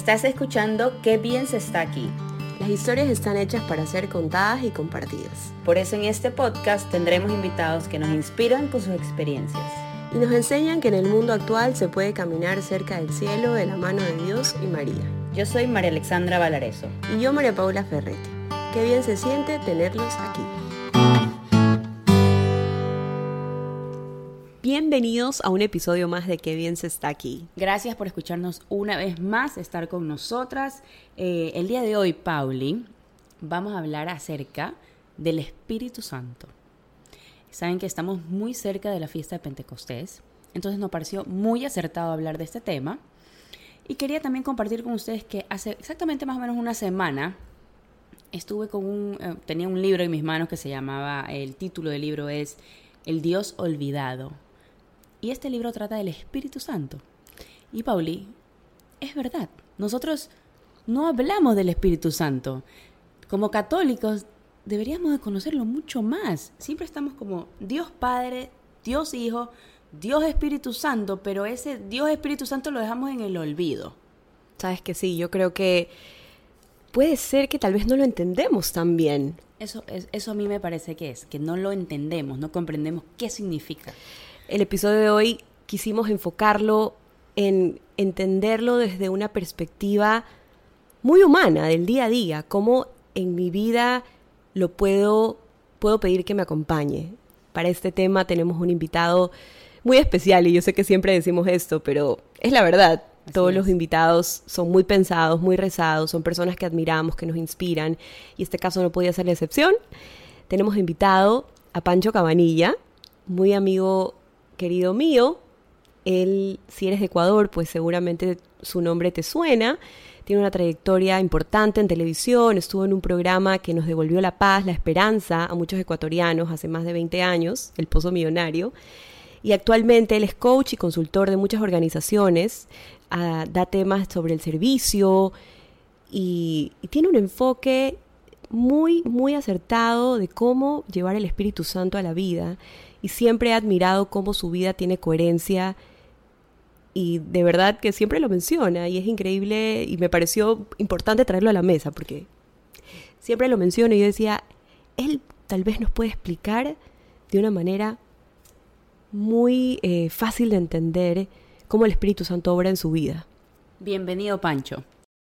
Estás escuchando Qué bien se está aquí. Las historias están hechas para ser contadas y compartidas. Por eso en este podcast tendremos invitados que nos inspiran con sus experiencias. Y nos enseñan que en el mundo actual se puede caminar cerca del cielo de la mano de Dios y María. Yo soy María Alexandra Valareso. Y yo María Paula Ferretti. Qué bien se siente tenerlos aquí. Bienvenidos a un episodio más de Qué bien se está aquí. Gracias por escucharnos una vez más, estar con nosotras. Eh, el día de hoy, Pauli, vamos a hablar acerca del Espíritu Santo. Saben que estamos muy cerca de la fiesta de Pentecostés, entonces nos pareció muy acertado hablar de este tema. Y quería también compartir con ustedes que hace exactamente más o menos una semana estuve con un, eh, tenía un libro en mis manos que se llamaba, el título del libro es El Dios Olvidado. Y este libro trata del Espíritu Santo. Y Pauli, es verdad, nosotros no hablamos del Espíritu Santo. Como católicos deberíamos de conocerlo mucho más. Siempre estamos como Dios Padre, Dios Hijo, Dios Espíritu Santo, pero ese Dios Espíritu Santo lo dejamos en el olvido. Sabes que sí, yo creo que puede ser que tal vez no lo entendemos tan bien. Eso, eso a mí me parece que es, que no lo entendemos, no comprendemos qué significa. El episodio de hoy quisimos enfocarlo en entenderlo desde una perspectiva muy humana del día a día, cómo en mi vida lo puedo, puedo pedir que me acompañe. Para este tema tenemos un invitado muy especial y yo sé que siempre decimos esto, pero es la verdad. Todos los invitados son muy pensados, muy rezados, son personas que admiramos, que nos inspiran y este caso no podía ser la excepción. Tenemos invitado a Pancho Cabanilla, muy amigo querido mío. Él, si eres de Ecuador, pues seguramente su nombre te suena. Tiene una trayectoria importante en televisión, estuvo en un programa que nos devolvió la paz, la esperanza a muchos ecuatorianos hace más de 20 años, El Pozo Millonario. Y actualmente él es coach y consultor de muchas organizaciones, ah, da temas sobre el servicio y, y tiene un enfoque muy, muy acertado de cómo llevar el Espíritu Santo a la vida. Y siempre he admirado cómo su vida tiene coherencia y de verdad que siempre lo menciona y es increíble y me pareció importante traerlo a la mesa porque siempre lo menciona y yo decía, él tal vez nos puede explicar de una manera muy eh, fácil de entender cómo el Espíritu Santo obra en su vida. Bienvenido, Pancho.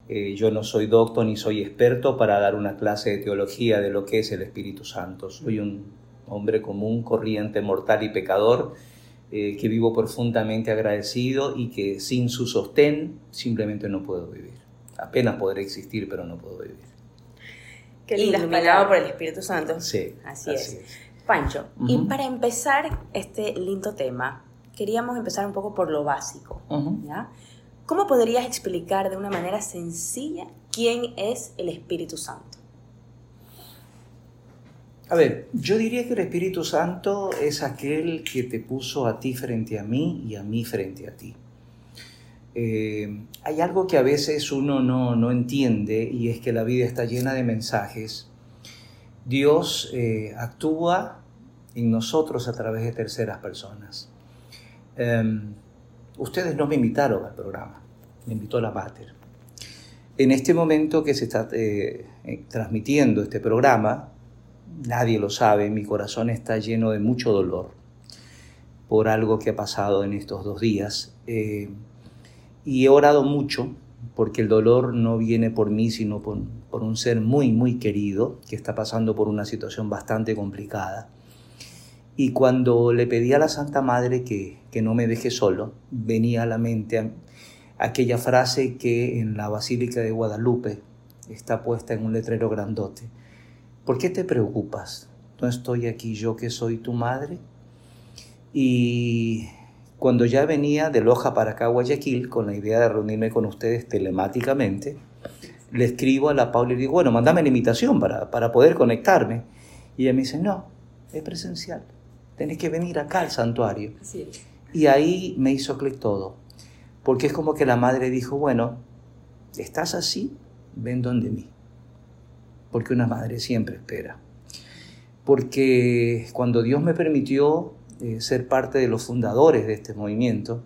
Eh, yo no soy doctor ni soy experto para dar una clase de teología de lo que es el Espíritu Santo. Soy un hombre común, corriente, mortal y pecador, eh, que vivo profundamente agradecido y que sin su sostén simplemente no puedo vivir. Apenas podré existir, pero no puedo vivir. Qué Iluminado por el Espíritu Santo. Sí. Así, es. Pancho, y para empezar este lindo tema, queríamos empezar un poco por lo básico. ¿ya? ¿Cómo podrías explicar de una manera sencilla quién es el Espíritu Santo? A ver, yo diría que el Espíritu Santo es aquel que te puso a ti frente a mí y a mí frente a ti. Eh, hay algo que a veces uno no, no, entiende y es que la vida está llena de mensajes. Dios eh, actúa en nosotros a través de terceras personas. Em, ustedes no me invitaron al programa, me invitó la Mater. En este momento que se está eh, transmitiendo este programa, nadie lo sabe, mi corazón está lleno de mucho dolor por algo que ha pasado en estos dos días. Eh, y he orado mucho porque el dolor no viene por mí, sino por, un ser muy, muy querido que está pasando por una situación bastante complicada. Y cuando le pedí a la Santa Madre que, que no me deje solo, venía a la mente aquella frase que en la Basílica de Guadalupe está puesta en un letrero grandote ¿Por qué te preocupas? ¿No estoy aquí yo que soy tu madre? Y cuando ya venía de Loja para acá, Guayaquil, con la idea de reunirme con ustedes telemáticamente, le escribo a la Paula y digo, bueno, mándame la invitación para, para poder conectarme. Y ella me dice, no, es presencial. Tenés que venir acá al santuario. Y ahí me hizo clic todo. Porque es como que la madre dijo, bueno, estás así, ven donde mí porque una madre siempre espera. Porque cuando Dios me permitió eh, ser parte de los fundadores de este movimiento,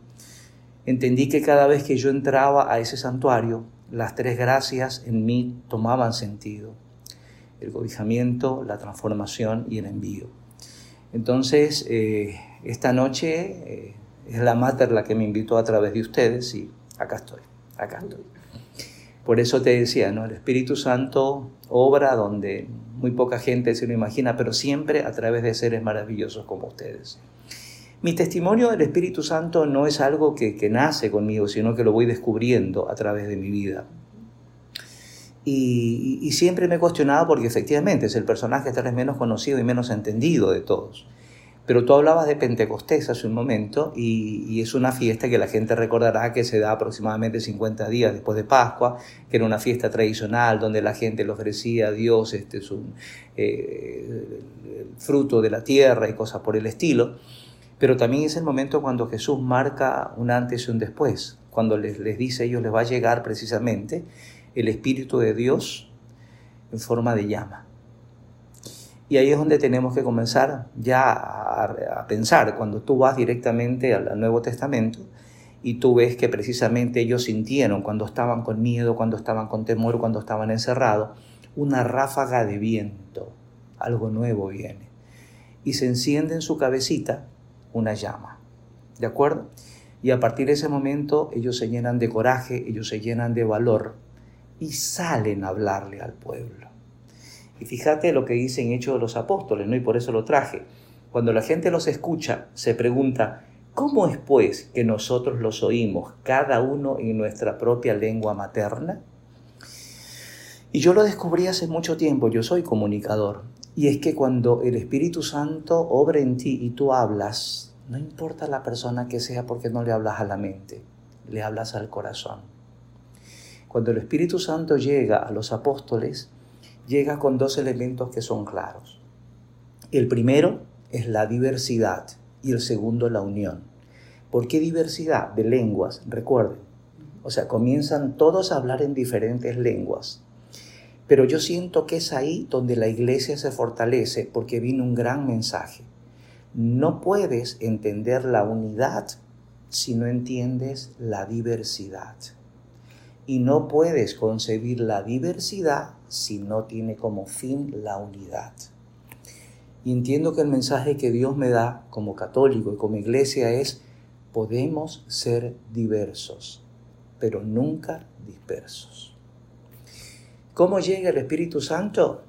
entendí que cada vez que yo entraba a ese santuario, las tres gracias en mí tomaban sentido. El cobijamiento, la transformación y el envío. Entonces, eh, esta noche eh, es la Mater la que me invitó a través de ustedes y acá estoy, acá estoy. Por eso te decía, ¿no? El Espíritu Santo obra donde muy poca gente se lo imagina, pero siempre a través de seres maravillosos como ustedes. Mi testimonio del Espíritu Santo no es algo que, nace conmigo, sino que lo voy descubriendo a través de mi vida. Y, siempre me he cuestionado porque efectivamente es el personaje tal vez menos conocido y menos entendido de todos. Pero tú hablabas de Pentecostés hace un momento y, es una fiesta que la gente recordará que se da aproximadamente 50 días después de Pascua, que era una fiesta tradicional donde la gente le ofrecía a Dios este, su, eh, fruto de la tierra y cosas por el estilo. Pero también es el momento cuando Jesús marca un antes y un después, cuando les, les dice a ellos les va a llegar precisamente el Espíritu de Dios en forma de llama. Y ahí es donde tenemos que comenzar ya a, pensar, cuando tú vas directamente al, Nuevo Testamento y tú ves que precisamente ellos sintieron cuando estaban con miedo, cuando estaban con temor, cuando estaban encerrados, una ráfaga de viento, algo nuevo viene. Y se enciende en su cabecita una llama. ¿De acuerdo? Y a partir de ese momento ellos se llenan de coraje, ellos se llenan de valor y salen a hablarle al pueblo. Y fíjate lo que dicen Hechos de los Apóstoles, ¿no? Y por eso lo traje. Cuando la gente los escucha, se pregunta, ¿cómo es pues que nosotros los oímos, cada uno en nuestra propia lengua materna? Y yo lo descubrí hace mucho tiempo, yo soy comunicador, y es que cuando el Espíritu Santo obra en ti y tú hablas, no importa la persona que sea porque no le hablas a la mente, le hablas al corazón. Cuando el Espíritu Santo llega a los apóstoles, llega con dos elementos que son claros. El primero es la diversidad y el segundo la unión. ¿Por qué diversidad de lenguas? Recuerden, o sea, comienzan todos a hablar en diferentes lenguas pero yo siento que es ahí donde la iglesia se fortalece porque vino un gran mensaje. No puedes entender la unidad si no entiendes la diversidad. Y no puedes concebir la diversidad si no tiene como fin la unidad. Y entiendo que el mensaje que Dios me da como católico y como iglesia es, podemos ser diversos, pero nunca dispersos. ¿Cómo llega el Espíritu Santo?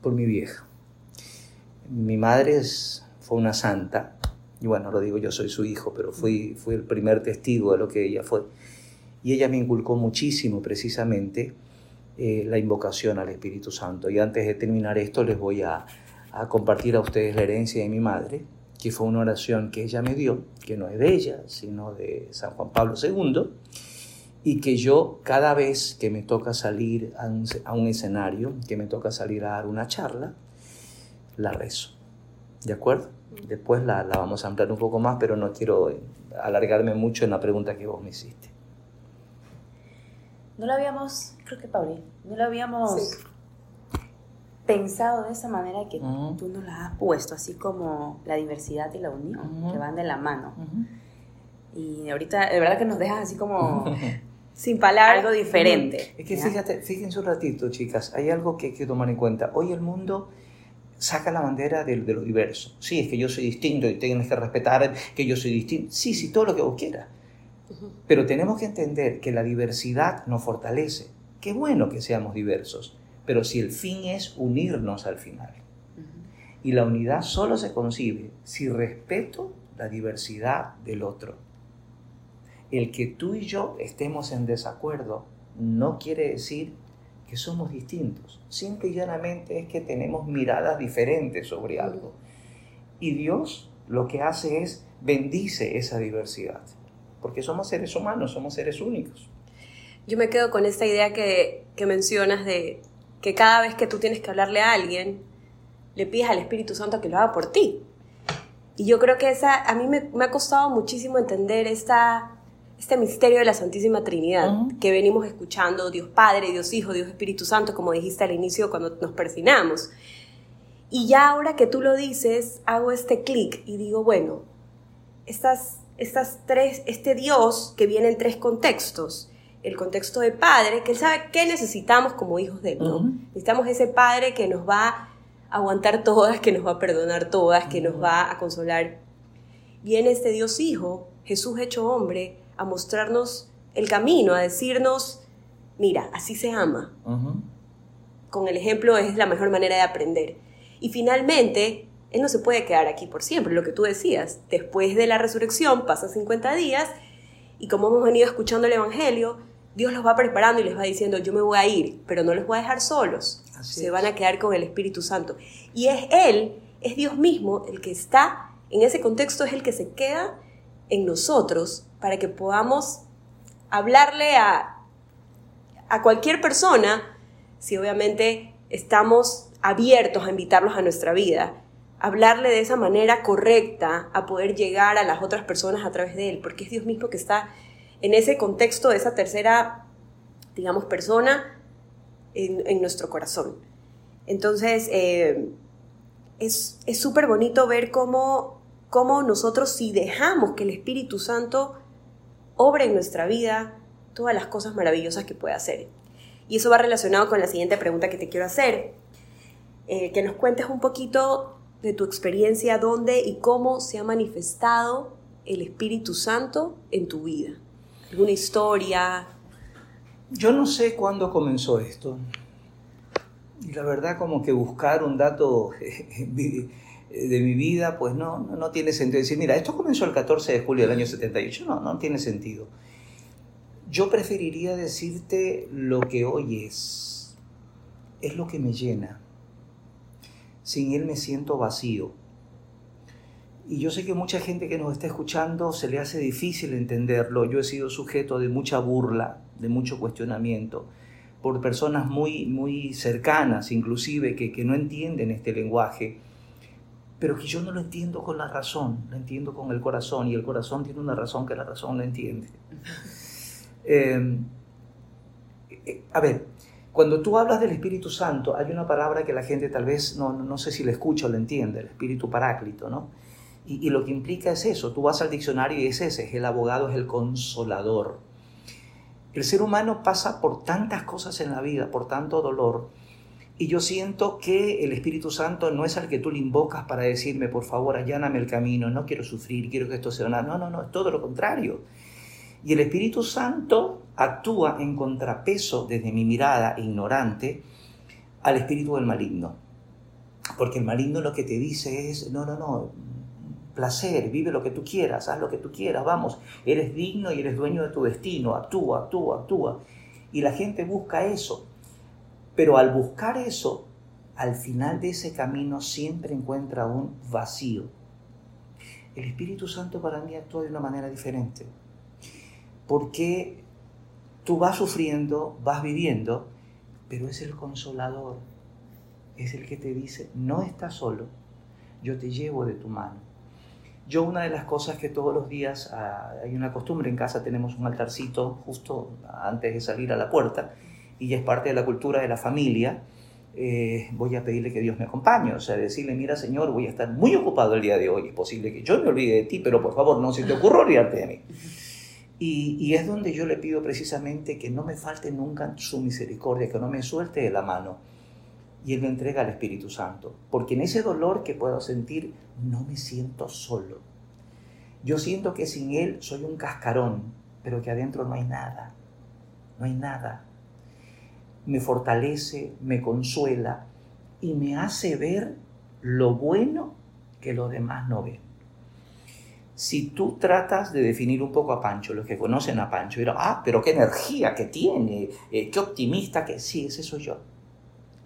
Por mi vieja. Mi madre fue una santa, y bueno, lo digo yo, soy su hijo, pero fui, fui el primer testigo de lo que ella fue. Y ella me inculcó muchísimo precisamente eh, la invocación al Espíritu Santo. Y antes de terminar esto, les voy a, compartir a ustedes la herencia de mi madre, que fue una oración que ella me dio, que no es de ella, sino de San Juan Pablo II y que yo cada vez que me toca salir a un, escenario, que me toca salir a dar una charla, la rezo. ¿De acuerdo? Después la, vamos a ampliar un poco más, pero no quiero eh, alargarme mucho en la pregunta que vos me hiciste. No lo habíamos, creo que Pauli, no lo habíamos pensado de esa manera que tú nos la has puesto, así como la diversidad y la unión, que van de la mano. Y ahorita, de verdad que nos dejas así como sin palabras. Algo diferente. Es que fíjate, fíjense un ratito, chicas, hay algo que hay que tomar en cuenta. Hoy el mundo saca la bandera de, lo diverso. Sí, es que yo soy distinto y tienes que respetar que yo soy distinto. Sí, sí, todo lo que vos quieras. Pero tenemos que entender que la diversidad nos fortalece. Qué bueno que seamos diversos, pero si el fin es unirnos al final. Y la unidad solo se concibe si respeto la diversidad del otro. El que tú y yo estemos en desacuerdo no quiere decir que somos distintos. Simple y llanamente es que tenemos miradas diferentes sobre algo. Y Dios lo que hace es bendice esa diversidad. Porque somos seres humanos, somos seres únicos. Yo me quedo con esta idea que, mencionas de que cada vez que tú tienes que hablarle a alguien, le pides al Espíritu Santo que lo haga por ti. Y yo creo que esa, a mí me, me ha costado muchísimo entender esta este misterio de la Santísima Trinidad que venimos escuchando, Dios Padre, Dios Hijo, Dios Espíritu Santo, como dijiste al inicio cuando nos persinamos. Y ya ahora que tú lo dices, hago este clic y digo, bueno, estas, estas tres, este Dios que viene en tres contextos, el contexto de padre, que él sabe qué necesitamos como hijos de él, ¿no? Necesitamos ese padre que nos va a aguantar todas, que nos va a perdonar todas, que nos va a consolar. Viene este Dios Hijo, Jesús hecho hombre, a mostrarnos el camino, a decirnos, mira, así se ama. Con el ejemplo es la mejor manera de aprender. Y finalmente, Él no se puede quedar aquí por siempre, lo que tú decías. Después de la resurrección pasan 50 días y como hemos venido escuchando el Evangelio, Dios los va preparando y les va diciendo, yo me voy a ir, pero no les voy a dejar solos. se van a quedar con el Espíritu Santo. Y es Él, es Dios mismo el que está en ese contexto, es el que se queda en nosotros para que podamos hablarle a, a cualquier persona si obviamente estamos abiertos a invitarlos a nuestra vida, hablarle de esa manera correcta, a poder llegar a las otras personas a través de él, porque es Dios mismo que está en ese contexto de esa tercera, digamos, persona en, nuestro corazón. Entonces, eh, es súper bonito ver cómo, cómo nosotros, si dejamos que el Espíritu Santo obre en nuestra vida, todas las cosas maravillosas que puede hacer. Y eso va relacionado con la siguiente pregunta que te quiero hacer. Eh, que nos cuentes un poquito de tu experiencia, dónde y cómo se ha manifestado el Espíritu Santo en tu vida. ¿Alguna historia? Yo no sé cuándo comenzó esto. Y la verdad como que buscar un dato de mi vida, pues no, no, tiene sentido. Decir, mira, esto comenzó el 14 de julio del año 78. No, no tiene sentido. Yo preferiría decirte lo que hoy es. Es lo que me llena. Sin Él me siento vacío. Y yo sé que mucha gente que nos está escuchando se le hace difícil entenderlo. Yo he sido sujeto de mucha burla, de mucho cuestionamiento, por personas muy, muy cercanas, inclusive, que, que no entienden este lenguaje. Pero que yo no lo entiendo con la razón, lo entiendo con el corazón. Y el corazón tiene una razón que la razón no entiende. Em, eh, a ver, cuando tú hablas del Espíritu Santo, hay una palabra que la gente tal vez no, no sé si la escucha o la entiende, el Espíritu Paráclito, ¿no? Y, y, lo que implica es eso, tú vas al diccionario y es ese, es el abogado, es el consolador. El ser humano pasa por tantas cosas en la vida, por tanto dolor, y yo siento que el Espíritu Santo no es al que tú le invocas para decirme, por favor, alláname el camino, no quiero sufrir, quiero que esto sea nada. No, no, no, es todo lo contrario. Y el Espíritu Santo actúa en contrapeso desde mi mirada ignorante al espíritu del maligno. Porque el maligno lo que te dice es, no, no, no, placer, vive lo que tú quieras, haz lo que tú quieras, vamos, eres digno y eres dueño de tu destino, actúa, actúa, actúa. Y la gente busca eso. Pero al buscar eso, al final de ese camino siempre encuentra un vacío. El Espíritu Santo para mí actúa de una manera diferente porque tú vas sufriendo, vas viviendo, pero es el consolador, es el que te dice, no estás solo, yo te llevo de tu mano. Yo una de las cosas que todos los días, ah, hay una costumbre en casa, tenemos un altarcito justo antes de salir a la puerta, y es parte de la cultura de la familia, eh, voy a pedirle que Dios me acompañe, o sea, decirle, mira Señor, voy a estar muy ocupado el día de hoy, es posible que yo me olvide de ti, pero por favor no se te ocurra olvidarte de mí. Y, es donde yo le pido precisamente que no me falte nunca su misericordia, que no me suelte de la mano. Y Él me entrega al Espíritu Santo. Porque en ese dolor que puedo sentir, no me siento solo. Yo siento que sin Él soy un cascarón, pero que adentro no hay nada. No hay nada. Me fortalece, me consuela y me hace ver lo bueno que los demás no ven si tú tratas de definir un poco a Pancho, los que conocen a Pancho, dirán, ah, pero qué energía que tiene, eh, qué optimista que sí, ese soy yo.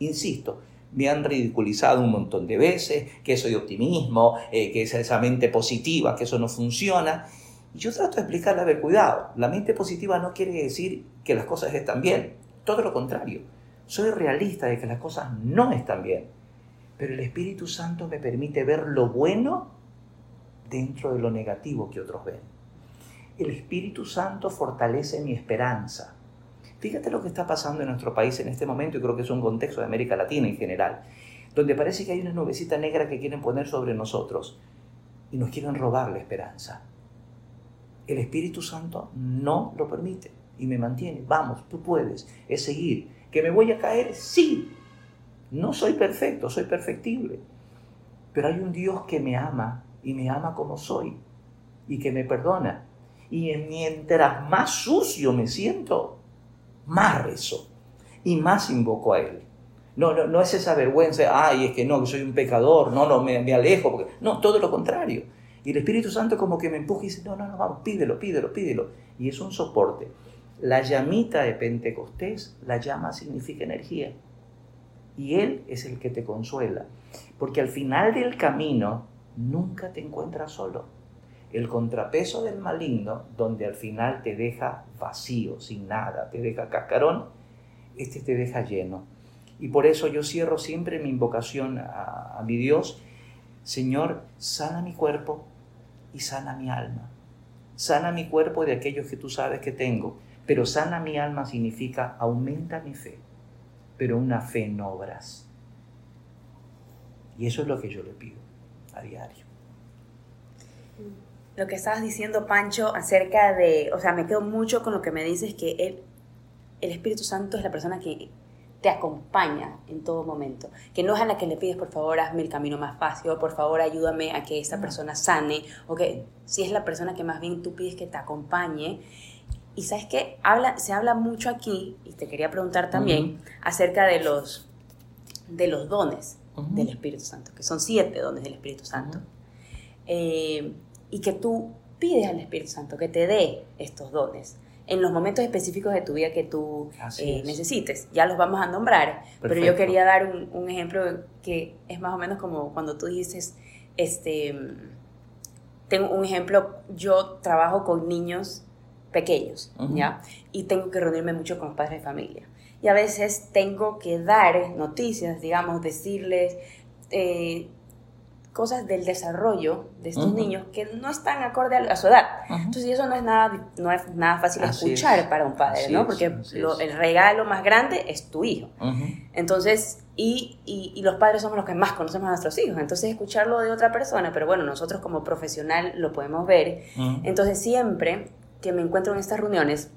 Insisto, me han ridiculizado un montón de veces, que soy optimismo, eh, que es esa mente positiva, que eso no funciona. Y yo trato de explicarle, a ver, cuidado, la mente positiva no quiere decir que las cosas están bien, todo lo contrario. Soy realista de que las cosas no están bien, pero el Espíritu Santo me permite ver lo bueno dentro de lo negativo que otros ven. El Espíritu Santo fortalece mi esperanza. Fíjate lo que está pasando en nuestro país en este momento y creo que es un contexto de América Latina en general, donde parece que hay una nubecita negra que quieren poner sobre nosotros y nos quieren robar la esperanza. El Espíritu Santo no lo permite. y me mantiene. Vamos, tú puedes. Es seguir. ¿Que me voy a caer? Sí. No soy perfecto, soy perfectible. Pero hay un Dios que me ama y me ama como soy y que me perdona. Y mientras más sucio me siento, más rezo y más invoco a Él. No, no, no es esa vergüenza, ay, es que no, que soy un pecador, no, no, me, me alejo. Porque... No, todo lo contrario. Y el Espíritu Santo como que me empuja y dice, no, no, no, vamos, pídelo, pídelo, pídelo. Y es un soporte. La llamita de Pentecostés, la llama significa energía. Y Él es el que te consuela. Porque al final del camino nunca te encuentras solo. El contrapeso del maligno, donde al final te deja vacío, sin nada, te deja cascarón, este te deja lleno y por eso yo cierro siempre mi invocación a, mi Dios. Señor, sana mi cuerpo y sana mi alma. Sana mi cuerpo de aquellos que tú sabes que tengo, pero sana mi alma significa aumenta mi fe, pero una fe en obras. Y eso es lo que yo le pido a diario. Lo que estabas diciendo, Pancho, acerca de, o sea, me quedo mucho con lo que me dices, que él, el Espíritu Santo es la persona que te acompaña en todo momento, que no es a la que le pides, por favor, hazme el camino más fácil, o por favor, ayúdame a que esta persona sane, o que si es la persona que más bien tú pides que te acompañe. Y sabes que habla, se habla mucho aquí, y te quería preguntar también, acerca de los, de los dones del Espíritu Santo, que son siete dones del Espíritu Santo. Eh, y que tú pides al Espíritu Santo que te dé estos dones en los momentos específicos de tu vida que tú eh, necesites. Ya los vamos a nombrar, pero yo quería dar un, ejemplo que es más o menos como cuando tú dices, este, tengo un ejemplo, yo trabajo con niños pequeños, ¿ya? Y tengo que reunirme mucho con los padres de familia. Y a veces tengo que dar noticias, digamos, decirles, eh, cosas del desarrollo de estos niños que no están acorde a, su edad. Entonces, eso no es nada, no es nada fácil escuchar para un padre, ¿no? Porque el regalo más grande es tu hijo. Entonces, y, y, los padres somos los que más conocemos a nuestros hijos. Entonces, escucharlo de otra persona, pero bueno, nosotros como profesional lo podemos ver. Entonces, siempre que me encuentro en estas reuniones,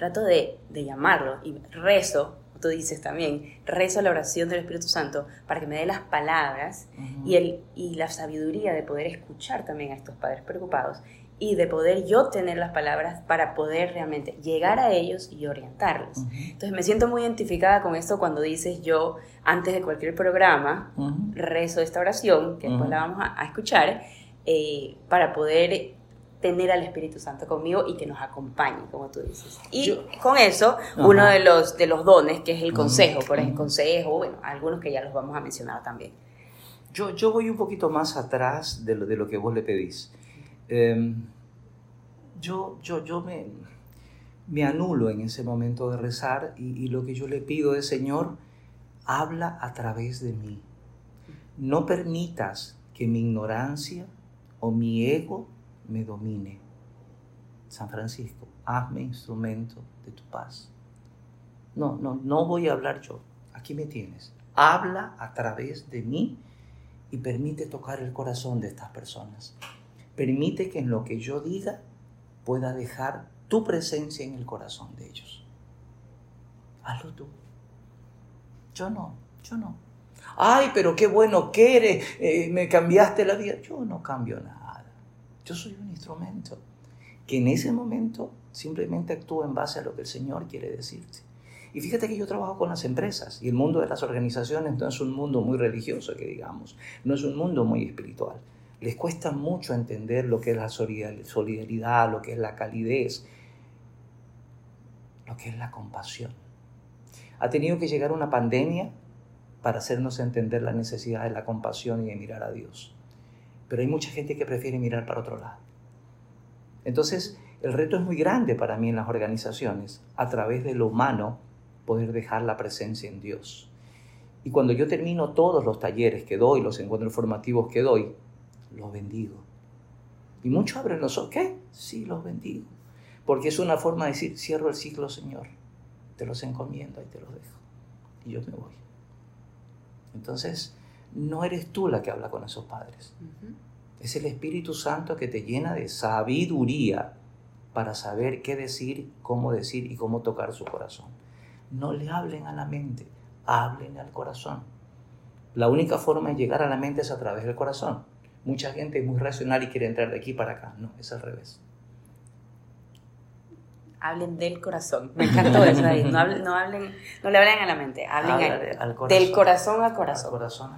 trato de, de llamarlo y rezo tú dices también, rezo la oración del Espíritu Santo para que me dé las palabras y, el, y la sabiduría de poder escuchar también a estos padres preocupados y de poder yo tener las palabras para poder realmente llegar a ellos y orientarlos. Entonces me siento muy identificada con esto cuando dices yo, antes de cualquier programa, rezo esta oración, que después la vamos a, escuchar, eh, para poder tener al Espíritu Santo conmigo y que nos acompañe, como tú dices. Y con eso, uno de los, de los dones, que es el consejo, por ejemplo, consejo, bueno, algunos que ya los vamos a mencionar también. Yo, yo voy un poquito más atrás de lo, de lo que vos le pedís. Em, yo, yo, yo me, me anulo en ese momento de rezar y, y lo que yo le pido es, Señor, habla a través de mí. No permitas que mi ignorancia o mi ego me domine. San Francisco, hazme instrumento de tu paz. No, no, no voy a hablar yo. Aquí me tienes. Habla a través de mí y permite tocar el corazón de estas personas. Permite que en lo que yo diga pueda dejar tu presencia en el corazón de ellos. Hazlo tú. Yo no, yo no. Ay, pero qué bueno que eres, eh, me cambiaste la vida. Yo no cambio nada. Yo soy un instrumento que en ese momento simplemente actúa en base a lo que el Señor quiere decirte. Y fíjate que yo trabajo con las empresas y el mundo de las organizaciones no es un mundo muy religioso, que digamos, no es un mundo muy espiritual. Les cuesta mucho entender lo que es la solidaridad, lo que es la calidez, lo que es la compasión. Ha tenido que llegar una pandemia para hacernos entender la necesidad de la compasión y de mirar a Dios pero hay mucha gente que prefiere mirar para otro lado. Entonces, el reto es muy grande para mí en las organizaciones, a través de lo humano, poder dejar la presencia en Dios. Y cuando yo termino todos los talleres que doy, los encuentros formativos que doy, los bendigo. Y muchos abren los ojos, ¿qué? Sí, los bendigo. Porque es una forma de decir, cierro el ciclo, Señor, te los encomiendo y te los dejo. Y yo me voy. Entonces, no eres tú la que habla con esos padres. Es el Espíritu Santo que te llena de sabiduría para saber qué decir, cómo decir y cómo tocar su corazón. No le hablen a la mente, hablen al corazón. La única forma de llegar a la mente es a través del corazón. Mucha gente es muy racional y quiere entrar de aquí para acá. No, es al revés. Hablen del corazón. Me encantó eso. No, hablen, no, hablen, no le hablen a la mente, hablen al, corazón, del corazón a corazón.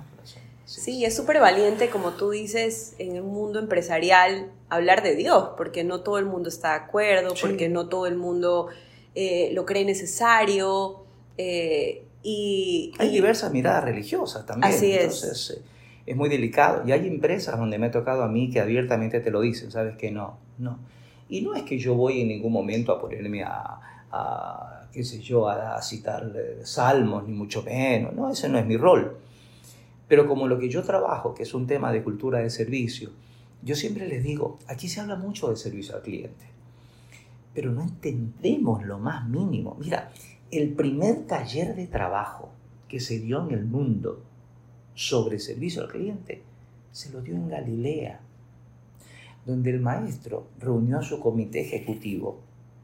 Sí, es súper valiente, como tú dices, en el mundo empresarial hablar de Dios, porque no todo el mundo está de acuerdo, porque no todo el mundo eh, lo cree necesario. Eh, y, hay diversas miradas religiosas también. Así Entonces, es. Eh, es muy delicado. Y hay empresas donde me ha tocado a mí que abiertamente te lo dicen, ¿sabes? Que no, no. Y no es que yo voy en ningún momento a ponerme a, a qué sé yo, a, citar salmos, ni mucho menos, no, ese no es mi rol. Pero como lo que yo trabajo, que es un tema de cultura de servicio, yo siempre les digo, aquí se habla mucho de servicio al cliente, pero no entendemos lo más mínimo. Mira, el primer taller de trabajo que se dio en el mundo sobre servicio al cliente se lo dio en Galilea, donde el maestro reunió a su comité ejecutivo,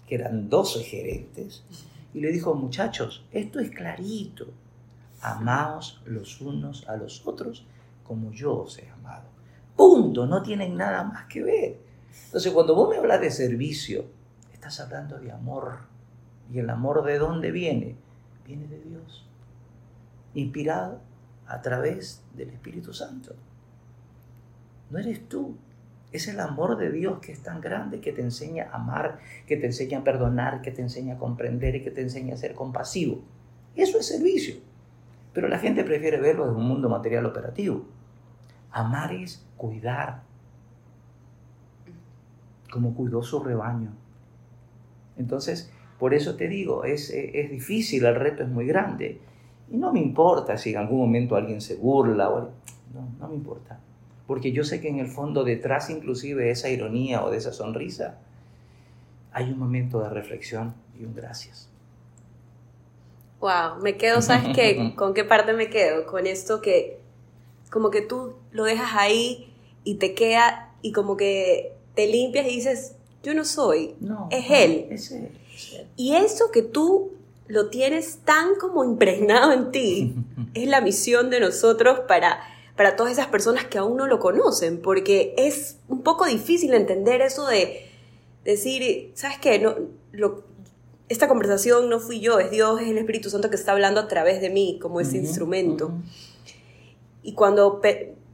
que eran 12 gerentes, y le dijo, muchachos, esto es clarito, amaos los unos a los otros como yo os he amado. Punto, no tienen nada más que ver. Entonces, cuando vos me hablas de servicio, estás hablando de amor. ¿Y el amor de dónde viene? Viene de Dios. Inspirado a través del Espíritu Santo. No eres tú, es el amor de Dios que es tan grande que te enseña a amar, que te enseña a perdonar, que te enseña a comprender y que te enseña a ser compasivo. Eso es servicio. Pero la gente prefiere verlo desde un mundo material operativo. Amar es cuidar, como cuidó su rebaño. Entonces, por eso te digo, es, es difícil, el reto es muy grande. Y no me importa si en algún momento alguien se burla, o... no, no me importa. Porque yo sé que en el fondo, detrás inclusive de esa ironía o de esa sonrisa, hay un momento de reflexión y un gracias. Wow, me quedo, ¿sabes qué? ¿Con qué parte me quedo? Con esto que como que tú lo dejas ahí y te queda y como que te limpias y dices, yo no soy, no, es, él. es él. Y eso que tú lo tienes tan como impregnado en ti. es la misión de nosotros para, para todas esas personas que aún no lo conocen, porque es un poco difícil entender eso de decir, ¿sabes qué? No, lo, esta conversación no fui yo, es Dios, es el Espíritu Santo que está hablando a través de mí como ese instrumento. Y cuando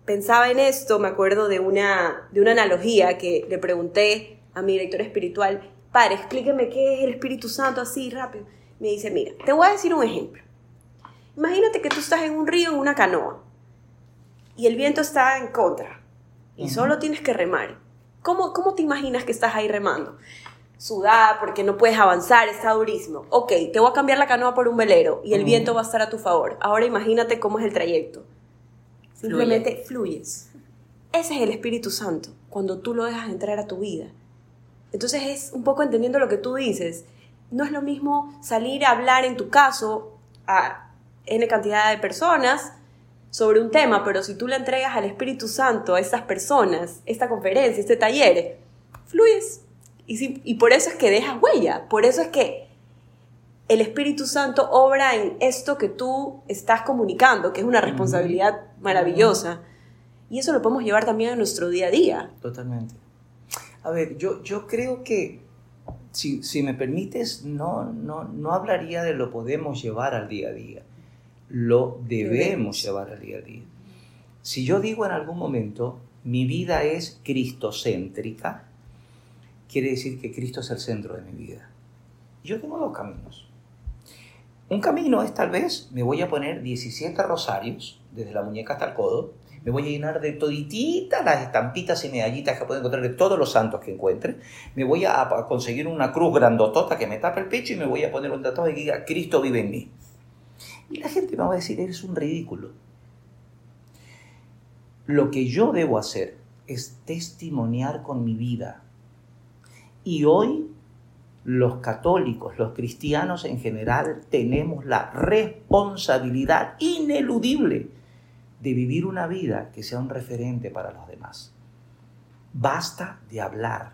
pensaba en esto, me acuerdo de una, de una analogía que le pregunté a mi director espiritual, padre, explíqueme qué es el Espíritu Santo así rápido me dice, mira, te voy a decir un ejemplo. Imagínate que tú estás en un río en una canoa y el viento está en contra y solo tienes que remar. ¿Cómo, ¿Cómo te imaginas que estás ahí remando? Sudada porque no puedes avanzar, está durísimo. Ok, te voy a cambiar la canoa por un velero y el viento va a estar a tu favor. Ahora imagínate cómo es el trayecto. Simplemente fluyes. Ese es el Espíritu Santo, cuando tú lo dejas entrar a tu vida. Entonces es un poco entendiendo lo que tú dices no es lo mismo salir a hablar en tu caso a N cantidad de personas sobre un tema, pero si tú le entregas al Espíritu Santo a esas personas, esta conferencia, este taller, fluyes. Y, y por eso es que dejas huella, por eso es que el Espíritu Santo obra en esto que tú estás comunicando, que es una responsabilidad maravillosa. Y eso lo podemos llevar también a nuestro día a día. Totalmente. A ver, yo, yo creo que si, me permites, no, no, no hablaría de lo podemos llevar al día a día, lo debemos llevar al día a día. Si yo digo en algún momento, mi vida es cristocéntrica, quiere decir que Cristo es el centro de mi vida. Yo tengo dos caminos. Un camino es tal vez, me voy a poner 17 rosarios, desde la muñeca hasta el codo, me voy a llenar de todititas las estampitas y medallitas que puedo encontrar de todos los santos que encuentre. Me voy a, conseguir una cruz grandotota que me tape el pecho y me voy a poner un tatuaje que diga, Cristo vive en mí. Y la gente me va a decir, eres un ridículo. Lo que yo debo hacer es testimoniar con mi vida. Y hoy los católicos, los cristianos en general, tenemos la responsabilidad ineludible de vivir una vida que sea un referente para los demás. Basta de hablar,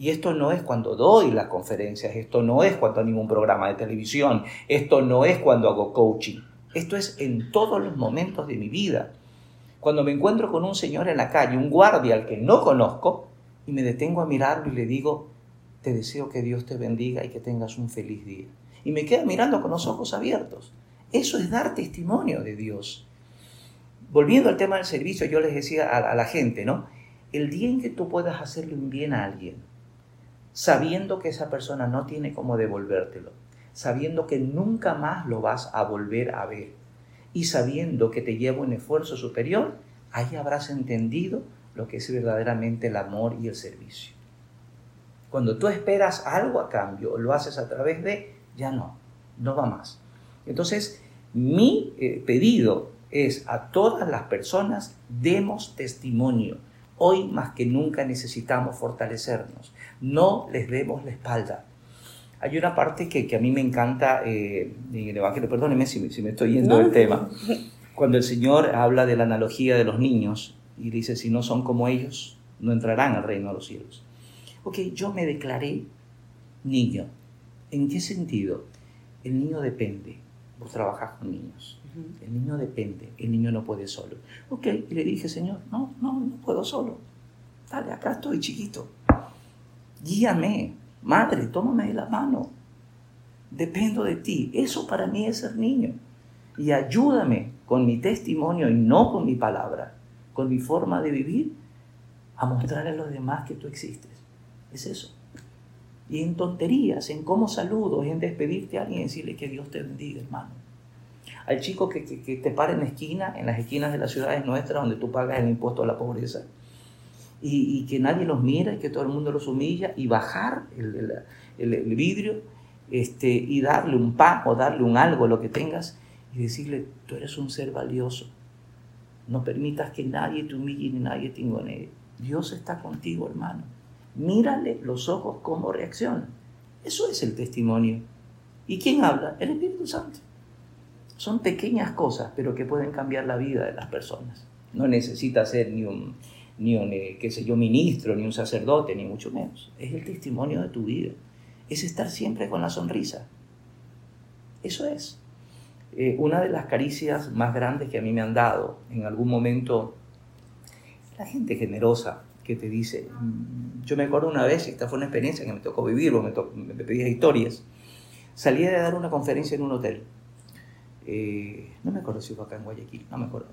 Y esto no es cuando doy las conferencias, esto no es cuando hago un programa de televisión, esto no es cuando hago coaching. Esto es en todos los momentos de mi vida. Cuando me encuentro con un señor en la calle, un guardia al que no conozco, y me detengo a mirarlo y le digo, deseo que Dios te bendiga y que tengas un feliz día. Y me queda mirando con los ojos abiertos. Eso es dar testimonio de Dios. Volviendo al tema del servicio, yo les decía a, la gente, ¿no? El día en que tú puedas hacerle un bien a alguien, sabiendo que esa persona no tiene cómo devolvértelo, sabiendo que nunca más lo vas a volver a ver y sabiendo que te lleva un esfuerzo superior, ahí habrás entendido lo que es verdaderamente el amor y el servicio. Cuando tú esperas algo a cambio lo haces a través de, ya no, no va más. Entonces, mi eh, pedido es a todas las personas, demos testimonio. Hoy más que nunca necesitamos fortalecernos. No les demos la espalda. Hay una parte que, a mí me encanta eh, en el Evangelio, perdóneme si, me estoy yendo del tema, cuando el Señor habla de la analogía de los niños y dice, si no son como ellos, no entrarán al reino de los cielos. Ok, yo me declaré niño. ¿En qué sentido? El niño depende. Vos trabajás con niños. El niño depende. El niño no puede solo. Ok, y le dije, Señor, no, no, no puedo solo. Dale, acá estoy chiquito. Guíame Madre, tómame de la mano. Dependo de ti. Eso para mí es ser niño. Y ayúdame con mi testimonio y no con mi palabra, con mi forma de vivir, a mostrarle a los demás que tú existes. Es eso. Y en tonterías, en cómo saludo, en despedirte a alguien y decirle que Dios te bendiga, hermano. Al chico que, que, te para en la esquina, en las esquinas de las ciudades nuestras donde tú pagas el impuesto a la pobreza, y, que nadie los mira y que todo el mundo los humilla y bajar el, el, vidrio este, y darle un pan o darle un algo, lo que tengas, y decirle, tú eres un ser valioso. No permitas que nadie te humille ni nadie te ingonee. Dios está contigo, hermano. Mírale los ojos cómo reacciona. Eso es el testimonio. ¿Y quién habla? El Espíritu Santo. Son pequeñas cosas, pero que pueden cambiar la vida de las personas. No necesita ser ni un, ni un, eh, qué sé yo, ministro, ni un sacerdote, ni mucho menos. Es el testimonio de tu vida. Es estar siempre con la sonrisa. Eso es. Eh, una de las caricias más grandes que a mí me han dado en algún momento, la gente generosa que te dice, mm, yo me acuerdo una vez, esta fue una experiencia que me tocó vivir, me, me pedías historias, salía de dar una conferencia en un hotel. Eh, no me acuerdo si fue acá en Guayaquil, no me acuerdo.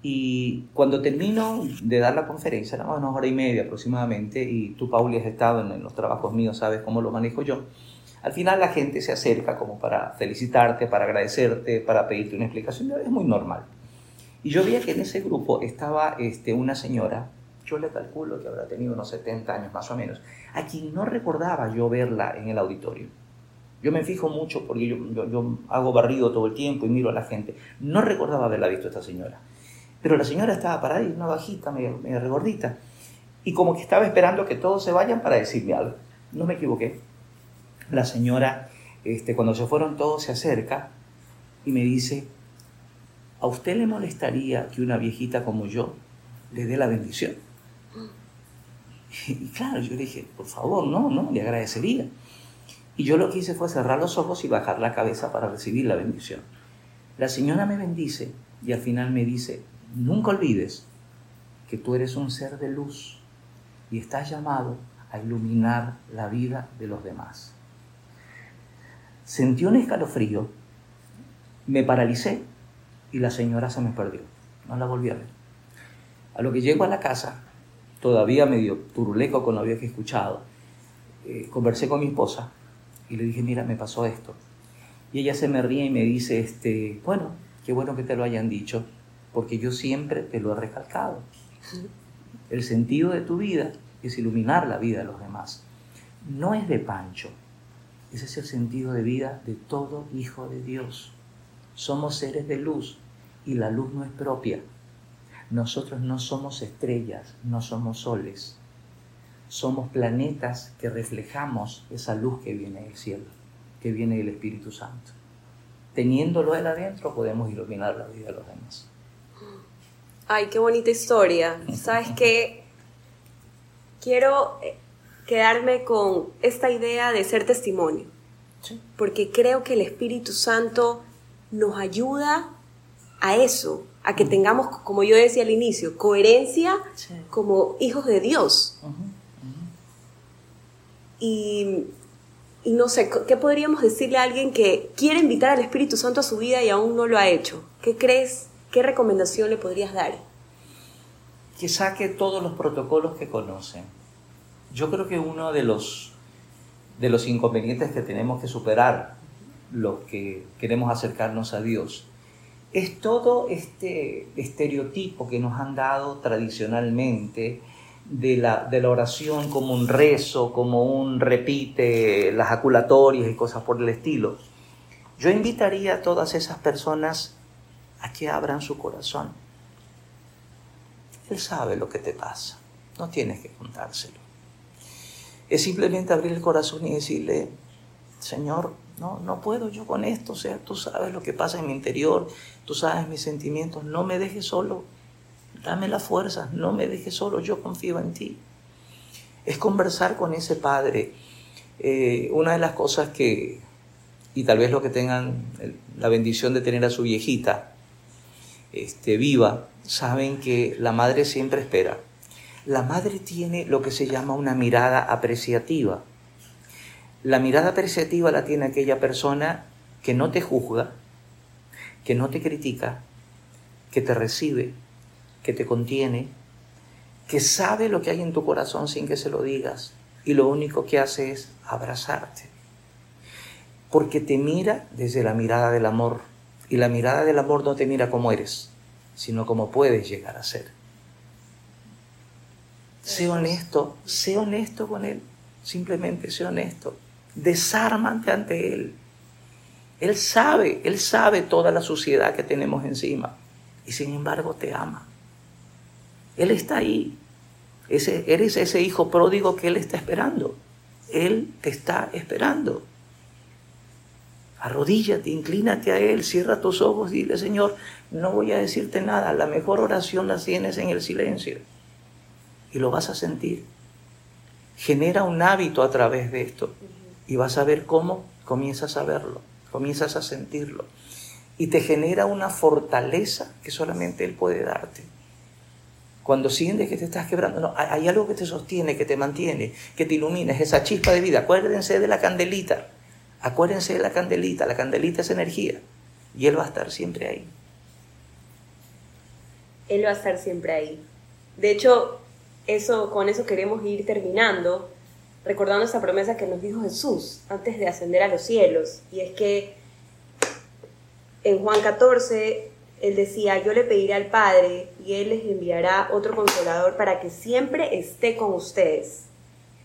Y cuando termino de dar la conferencia, era una hora y media aproximadamente, y tú, Pauli, has estado en, los trabajos míos, sabes cómo lo manejo yo. Al final la gente se acerca como para felicitarte, para agradecerte, para pedirte una explicación. Es muy normal. Y yo veía que en ese grupo estaba este, una señora, yo le calculo que habrá tenido unos 70 años más o menos, a quien no recordaba yo verla en el auditorio. Yo me fijo mucho porque yo, yo, yo hago barrido todo el tiempo y miro a la gente. No recordaba haberla visto esta señora. Pero la señora estaba parada ahí, una bajita, medio, regordita. Y como que estaba esperando que todos se vayan para decirme algo. No me equivoqué. La señora, este, cuando se fueron todos, se acerca y me dice, ¿a usted le molestaría que una viejita como yo le dé la bendición? Y claro, yo le dije, por favor, no, no, le agradecería. Y yo lo que hice fue cerrar los ojos y bajar la cabeza para recibir la bendición. La señora me bendice y al final me dice, Nunca olvides que tú eres un ser de luz y estás llamado a iluminar la vida de los demás. Sentí un escalofrío, me paralicé y la señora se me perdió. No la volví a ver. A lo que llego a la casa, todavía medio turuleco con lo que escuchado, eh, conversé con mi esposa y le dije, mira, me pasó esto. Y ella se me ríe y me dice, este, bueno, qué bueno que te lo hayan dicho, porque yo siempre te lo he recalcado. El sentido de tu vida es iluminar la vida de los demás. No es de Pancho, ese es el sentido de vida de todo hijo de Dios. Somos seres de luz y la luz no es propia. Nosotros no somos estrellas, no somos soles. Somos planetas que reflejamos esa luz que viene del cielo, que viene del Espíritu Santo. Teniéndolo él adentro podemos iluminar la vida de los demás. Ay, qué bonita historia. ¿Sabes qué? Quiero, eh, quedarme con esta idea de ser testimonio, porque creo que el Espíritu Santo nos ayuda a eso, a que tengamos, como yo decía al inicio, coherencia como hijos de Dios. Y, y, no sé, ¿qué podríamos decirle a alguien que quiere invitar al Espíritu Santo a su vida y aún no lo ha hecho? ¿Qué crees? ¿Qué recomendación le podrías dar? Que saque todos los protocolos que conocen. Yo creo que uno de los, de los inconvenientes que tenemos que superar los que queremos acercarnos a Dios es todo este estereotipo que nos han dado tradicionalmente de la, de la oración como un rezo, como un repite las aculatorias y cosas por el estilo. Yo invitaría a todas esas personas a que abran su corazón. Él sabe lo que te pasa, no tienes que contárselo. Es simplemente abrir el corazón y decirle, Señor, no, no puedo yo con esto, o sea, tú sabes lo que pasa en mi interior, tú sabes mis sentimientos, no me dejes solo, dame la fuerza, no me dejes solo, yo confío en ti. Es conversar con ese Padre. Eh, una de las cosas que, y tal vez lo que tengan la bendición de tener a su viejita este, viva, saben que la madre siempre espera. La madre tiene lo que se llama una mirada apreciativa. La mirada apreciativa la tiene aquella persona que no te juzga, que no te critica, que te recibe, que te contiene, que sabe lo que hay en tu corazón sin que se lo digas y lo único que hace es abrazarte. Porque te mira desde la mirada del amor y la mirada del amor no te mira como eres, sino como puedes llegar a ser. Sé honesto, sé honesto con él, simplemente sé honesto desármate ante Él. Él sabe, Él sabe toda la suciedad que tenemos encima y sin embargo te ama. Él está ahí. Ese, eres ese hijo pródigo que Él está esperando. Él te está esperando. Arrodíllate, inclínate a Él, cierra tus ojos y dile, Señor, no voy a decirte nada, la mejor oración la tienes en el silencio. Y lo vas a sentir. Genera un hábito a través de esto y vas a ver cómo comienzas a verlo, comienzas a sentirlo y te genera una fortaleza que solamente Él puede darte. Cuando sientes que te estás quebrando, no, hay algo que te sostiene, que te mantiene, que te ilumina, es esa chispa de vida. Acuérdense de la candelita, acuérdense de la candelita, la candelita es energía y Él va a estar siempre ahí. Él va a estar siempre ahí. De hecho, eso, con eso queremos ir terminando recordando esa promesa que nos dijo Jesús antes de ascender a los cielos, y es que en Juan 14 él decía, yo le pediré al Padre y Él les enviará otro consolador para que siempre esté con ustedes.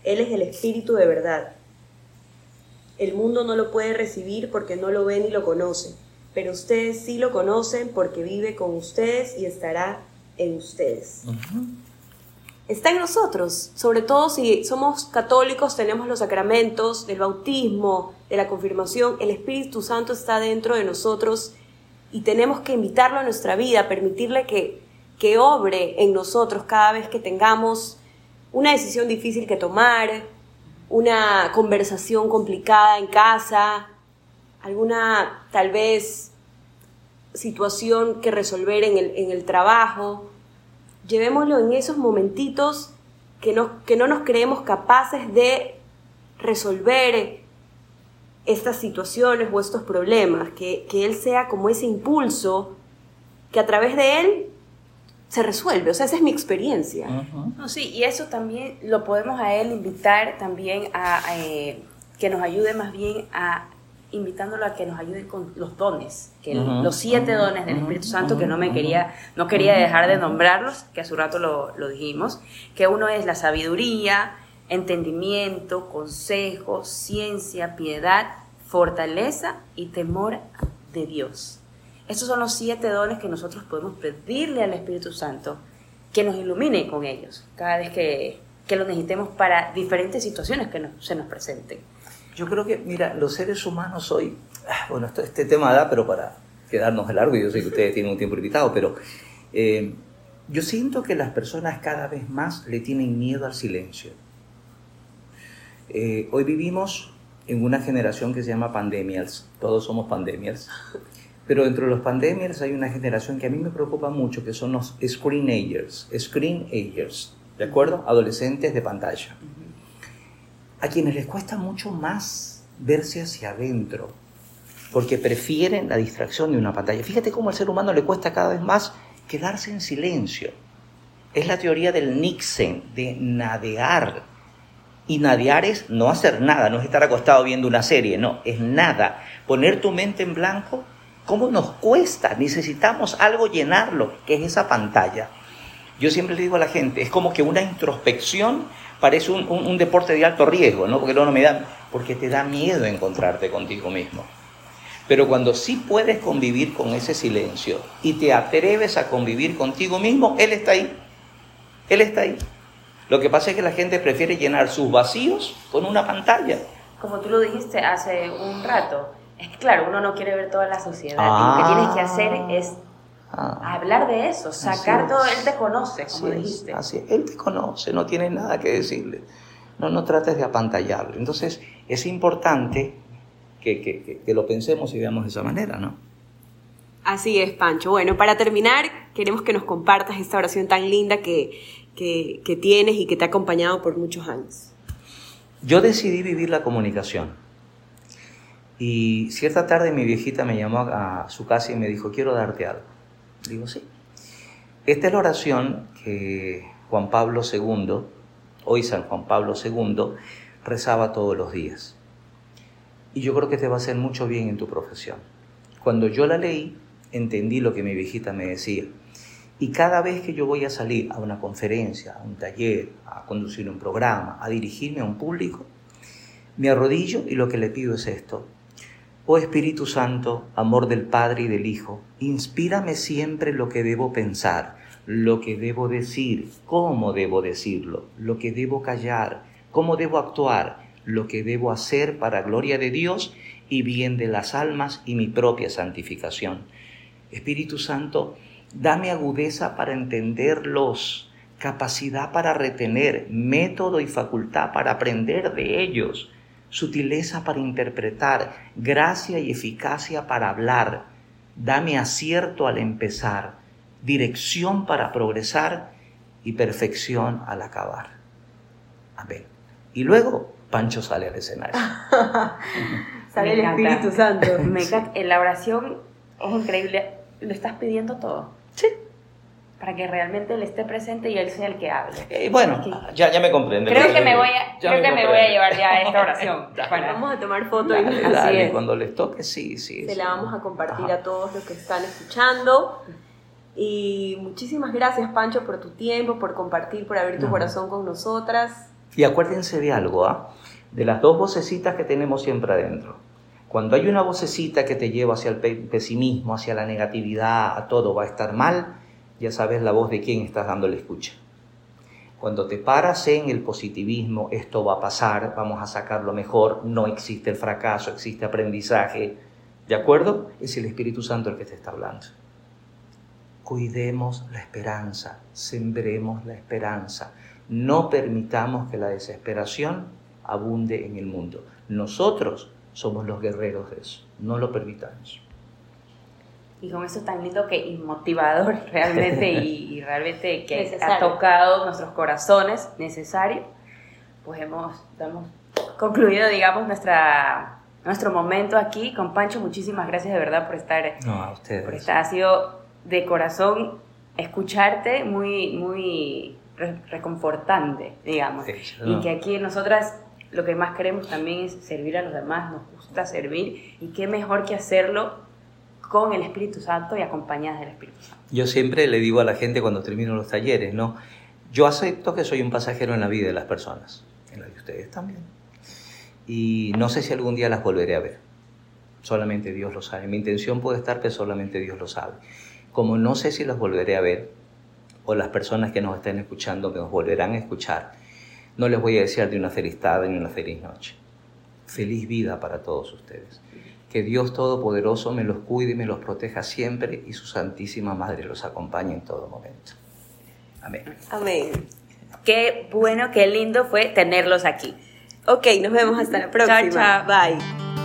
Él es el Espíritu de verdad. El mundo no lo puede recibir porque no lo ve ni lo conoce, pero ustedes sí lo conocen porque vive con ustedes y estará en ustedes está en nosotros, sobre todo si somos católicos, tenemos los sacramentos del bautismo, de la confirmación, el Espíritu Santo está dentro de nosotros y tenemos que invitarlo a nuestra vida, permitirle que, que obre en nosotros cada vez que tengamos una decisión difícil que tomar, una conversación complicada en casa, alguna tal vez situación que resolver en el, en el trabajo llevémoslo en esos momentitos que no, que no nos creemos capaces de resolver estas situaciones o estos problemas, que, Él sea como ese impulso que a través de Él se resuelve. O sea, esa es mi experiencia. no, sí, y eso también lo podemos a Él invitar también a, eh, que nos ayude más bien a invitándolo a que nos ayude con los dones, que los siete dones del Espíritu Santo, que no me quería, no quería dejar de nombrarlos, que hace un rato lo, lo dijimos, que uno es la sabiduría, entendimiento, consejo, ciencia, piedad, fortaleza y temor de Dios. Estos son los siete dones que nosotros podemos pedirle al Espíritu Santo que nos ilumine con ellos cada vez que, que lo necesitemos para diferentes situaciones que se nos presenten. Yo creo que, mira, los seres humanos hoy, ah, bueno, este tema da, pero para quedarnos de largo, y yo sé que ustedes tienen un tiempo limitado, pero eh, yo siento que las personas cada vez más le tienen miedo al silencio. Eh, hoy vivimos en una generación que se llama pandemias, todos somos pandemias, pero dentro de los pandemias hay una generación que a mí me preocupa mucho, que son los screenagers, screenagers, ¿de acuerdo? Adolescentes de pantalla, a quienes les cuesta mucho más verse hacia adentro, porque prefieren la distracción de una pantalla. Fíjate cómo al ser humano le cuesta cada vez más quedarse en silencio. Es la teoría del Nixon, de nadear. Y nadear es no hacer nada, no es estar acostado viendo una serie, no, es nada. Poner tu mente en blanco, ¿cómo nos cuesta? Necesitamos algo llenarlo, que es esa pantalla. Yo siempre le digo a la gente, es como que una introspección parece un, deporte de alto riesgo, ¿no? Porque no me da, porque te da miedo encontrarte contigo mismo. Pero cuando sí puedes convivir con ese silencio y te atreves a convivir contigo mismo, Él está ahí. Él está ahí. Lo que pasa es que la gente prefiere llenar sus vacíos con una pantalla. Como tú lo dijiste hace un rato, es que claro, uno no quiere ver toda la sociedad. lo que tienes que hacer ah. es ah. hablar de eso, sacar todo. Él te conoce, como dijiste. así Él te conoce, no tiene nada que decirle. No, no trates de apantallarlo. Entonces, es importante que, lo pensemos y veamos de esa manera, ¿no? Así es, Pancho. Bueno, para terminar, queremos que nos compartas esta oración tan linda que, que, tienes y que te ha acompañado por muchos años. Yo decidí vivir la comunicación. Y cierta tarde mi viejita me llamó a su casa y me dijo, quiero darte algo. Digo, sí. Esta es la oración que Juan Pablo II, hoy San Juan Pablo II, rezaba todos los días y yo creo que te va a hacer mucho bien en tu profesión. Cuando yo la leí, entendí lo que mi viejita me decía. Y cada vez que yo voy a salir a una conferencia, a un taller, a conducir un programa, a dirigirme a un público, me arrodillo y lo que le pido es esto. Oh Espíritu Santo, amor del Padre y del Hijo, inspírame siempre lo que debo pensar, lo que debo decir, cómo debo decirlo, lo que debo callar, cómo debo actuar, lo que debo hacer para gloria de Dios y bien de las almas y mi propia santificación. Espíritu Santo, dame agudeza para entenderlos, capacidad para retener, método y facultad para aprender de ellos, sutileza para interpretar, gracia y eficacia para hablar. Dame acierto al empezar, dirección para progresar y perfección al acabar. Amén. Y luego Pancho sale al escenario. sale el Espíritu Santo. Me encanta. En la oración es increíble. Lo estás pidiendo todo. Sí. Para que realmente él esté presente y él sea el que hable. Eh, bueno, ya, ya me comprende. Creo que, me voy, a, creo que me voy a llevar ya esta oración. bueno, vamos a tomar fotos y cuando les toque, sí, sí. Se la vamos a compartir a todos los que están escuchando. Y muchísimas gracias, Pancho, por tu tiempo, por compartir, por abrir tu corazón con nosotras. Y acuérdense de algo, ¿ah? de las dos vocecitas que tenemos siempre adentro. Cuando hay una vocecita que te lleva hacia el pesimismo, hacia la negatividad, a todo va a estar mal, ya sabes la voz de quién estás dando la escucha. Cuando te paras en el positivismo, esto va a pasar, vamos a sacar lo mejor, no existe el fracaso, existe aprendizaje, ¿de acuerdo? Es el Espíritu Santo el que te está hablando. Cuidemos la esperanza, sembremos la esperanza, no permitamos que la desesperación abunde en el mundo. Nosotros somos los guerreros de eso. No lo permitamos. Y con eso tan lindo que inmotivador realmente y, realmente que ha tocado nuestros corazones, necesario, pues hemos, hemos concluido, digamos, nuestra, nuestro momento aquí con Pancho. Muchísimas gracias de verdad por estar. No, a ustedes. Por estar, ha sido de corazón escucharte muy, muy reconfortante, digamos. Y que aquí nosotras lo que más queremos también es servir a los demás, nos gusta servir y qué mejor que hacerlo con el Espíritu Santo y acompañadas del Espíritu Santo. Yo siempre le digo a la gente cuando termino los talleres, ¿no? Yo acepto que soy un pasajero en la vida de las personas, en la de ustedes también. Y no sé si algún día las volveré a ver. Solamente Dios lo sabe. Mi intención puede estar que solamente Dios lo sabe. Como no sé si las volveré a ver, o las personas que nos estén escuchando nos volverán a escuchar, no les voy a desear de una feliz tarde ni una feliz noche. Feliz vida para todos ustedes. Que Dios Todopoderoso me los cuide y me los proteja siempre y su Santísima Madre los acompañe en todo momento. Amén. Amén. Qué bueno, qué lindo fue tenerlos aquí. Ok, nos vemos hasta la próxima. chao. Bye.